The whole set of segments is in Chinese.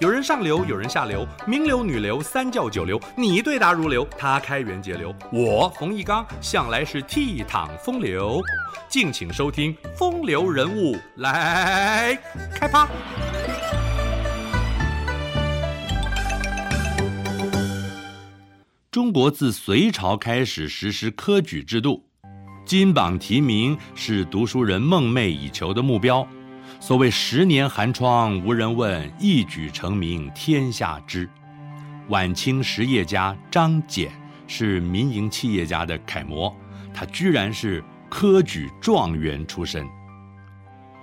有人上流，有人下流，名流、女流、三教九流，你对答如流，他开源节流，我冯一刚向来是倜傥风流。敬请收听《风流人物》来开趴。中国自隋朝开始实施科举制度，金榜题名是读书人梦寐以求的目标。所谓十年寒窗无人问，一举成名天下知。晚清实业家张謇是民营企业家的楷模，他居然是科举状元出身。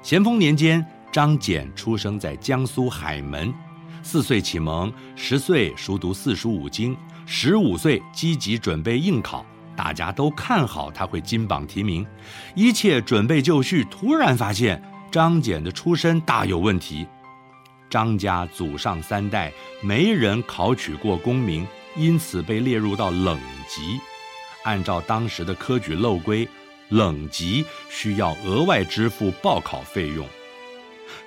咸丰年间，张謇出生在江苏海门，四岁启蒙，十岁熟读四书五经，十五岁积极准备应考，大家都看好他会金榜题名，一切准备就绪，突然发现。张謇的出身大有问题，张家祖上三代没人考取过功名，因此被列入到冷级。按照当时的科举漏规，冷级需要额外支付报考费用。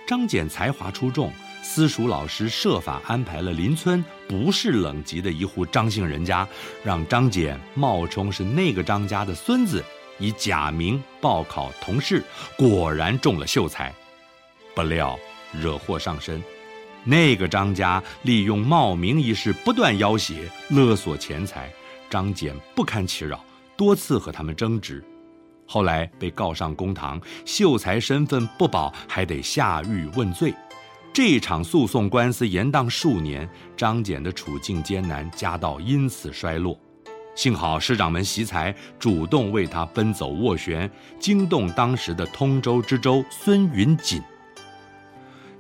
张謇才华出众，私塾老师设法安排了邻村不是冷级的一户张姓人家，让张謇冒充是那个张家的孙子。以假名报考同试，果然中了秀才，不料惹祸上身。那个张家利用冒名一事不断要挟勒索钱财，张俭不堪其扰，多次和他们争执，后来被告上公堂，秀才身份不保，还得下狱问罪。这场诉讼官司延宕数年，张俭的处境艰难，家道因此衰落。幸好师长们惜才，主动为他奔走斡旋，惊动当时的通州知州孙云锦，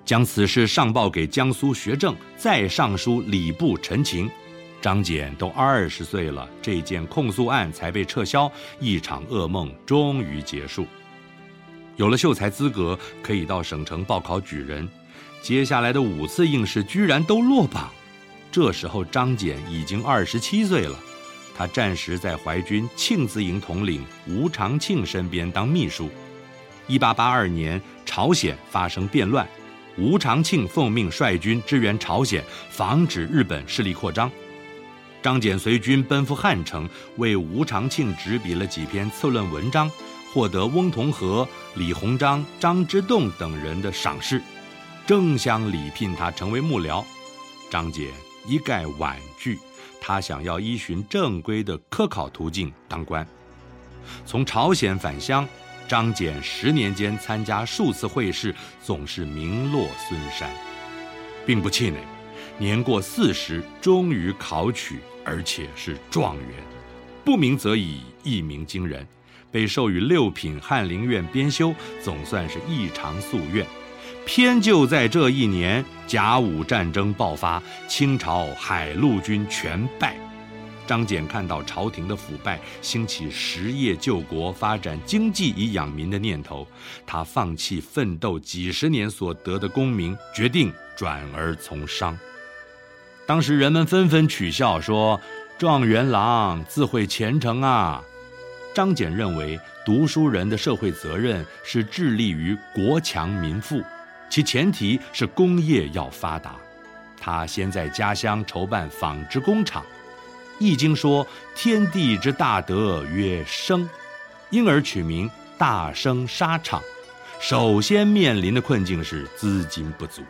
将此事上报给江苏学政，再上书礼部陈情。张謇都二十岁了，这件控诉案才被撤销，一场噩梦终于结束。有了秀才资格，可以到省城报考举人。接下来的五次应试居然都落榜，这时候张謇已经二十七岁了。他暂时在淮军庆字营统领吴长庆身边当秘书。一八八二年，朝鲜发生变乱，吴长庆奉命率军支援朝鲜，防止日本势力扩张。张謇随军奔赴汉城，为吴长庆执笔了几篇策论文章，获得翁同龢、李鸿章、张之洞等人的赏识，争相礼聘他成为幕僚。张謇一概婉拒。他想要依循正规的科考途径当官。从朝鲜返乡，张謇十年间参加数次会试，总是名落孙山，并不气馁。年过四十，终于考取，而且是状元，不鸣则已，一鸣惊人，被授予六品翰林院编修，总算是一偿夙愿。偏就在这一年，甲午战争爆发，清朝海陆军全败。张謇看到朝廷的腐败，兴起实业救国、发展经济以养民的念头。他放弃奋斗几十年所得的功名，决定转而从商。当时人们纷纷取笑说：“状元郎自会前程啊！”张謇认为，读书人的社会责任是致力于国强民富。其前提是工业要发达，他先在家乡筹办纺织工厂，《易经》说天地之大德曰生，因而取名大生纱厂。首先面临的困境是资金不足。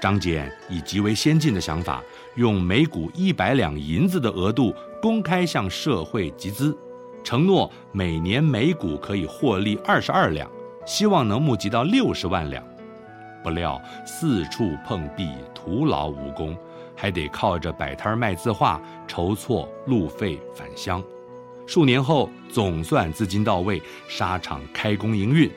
张謇以极为先进的想法，用每股一百两银子的额度公开向社会集资，承诺每年每股可以获利二十二两。希望能募集到六十万两，不料四处碰壁，徒劳无功，还得靠着摆摊卖字画筹措路费返乡。数年后，总算资金到位，纱厂开工营运。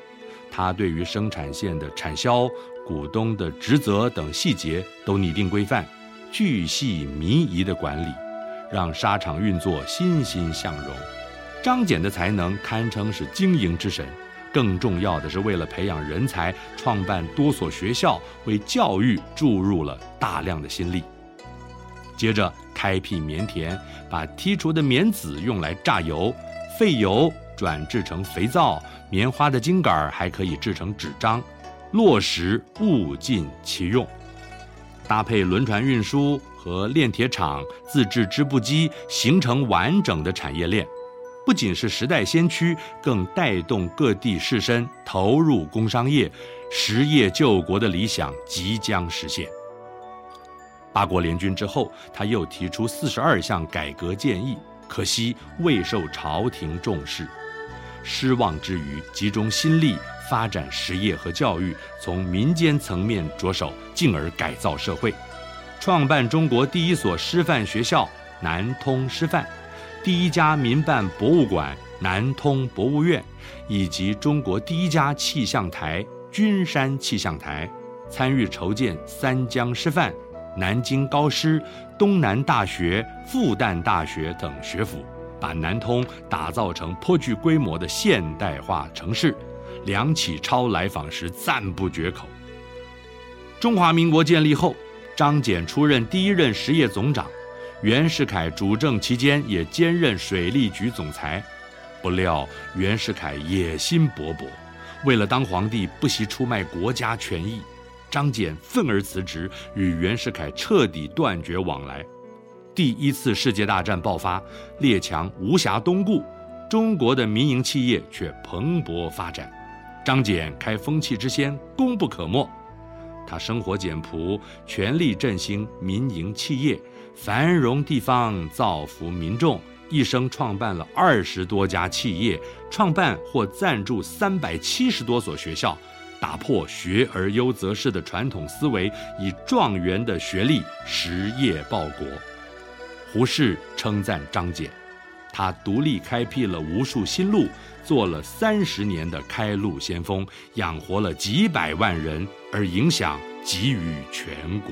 他对于生产线的产销、股东的职责等细节都拟定规范，巨细靡遗的管理，让纱厂运作欣欣向荣。张謇的才能堪称是经营之神。更重要的是，为了培养人才，创办多所学校，为教育注入了大量的心力。接着开辟棉田，把剔除的棉籽用来榨油，废油转制成肥皂，棉花的茎杆还可以制成纸张，落实物尽其用。搭配轮船运输和炼铁厂、自制织布机，形成完整的产业链。不仅是时代先驱，更带动各地士绅投入工商业，实业救国的理想即将实现。八国联军之后，他又提出四十二项改革建议，可惜未受朝廷重视。失望之余，集中心力发展实业和教育，从民间层面着手，进而改造社会，创办中国第一所师范学校——南通师范。第一家民办博物馆南通博物院，以及中国第一家气象台君山气象台，参与筹建三江师范、南京高师、东南大学、复旦大学等学府，把南通打造成颇具规模的现代化城市。梁启超来访时赞不绝口。中华民国建立后，张謇出任第一任实业总长。袁世凯主政期间，也兼任水利局总裁。不料袁世凯野心勃勃，为了当皇帝，不惜出卖国家权益。张謇愤而辞职，与袁世凯彻底断绝往来。第一次世界大战爆发，列强无暇东顾，中国的民营企业却蓬勃发展。张謇开风气之先，功不可没。他生活简朴，全力振兴民营企业。繁荣地方，造福民众，一生创办了二十多家企业，创办或赞助三百七十多所学校，打破学而优则仕的传统思维，以状元的学历实业报国。胡适称赞张謇，他独立开辟了无数新路，做了三十年的开路先锋，养活了几百万人，而影响给予全国。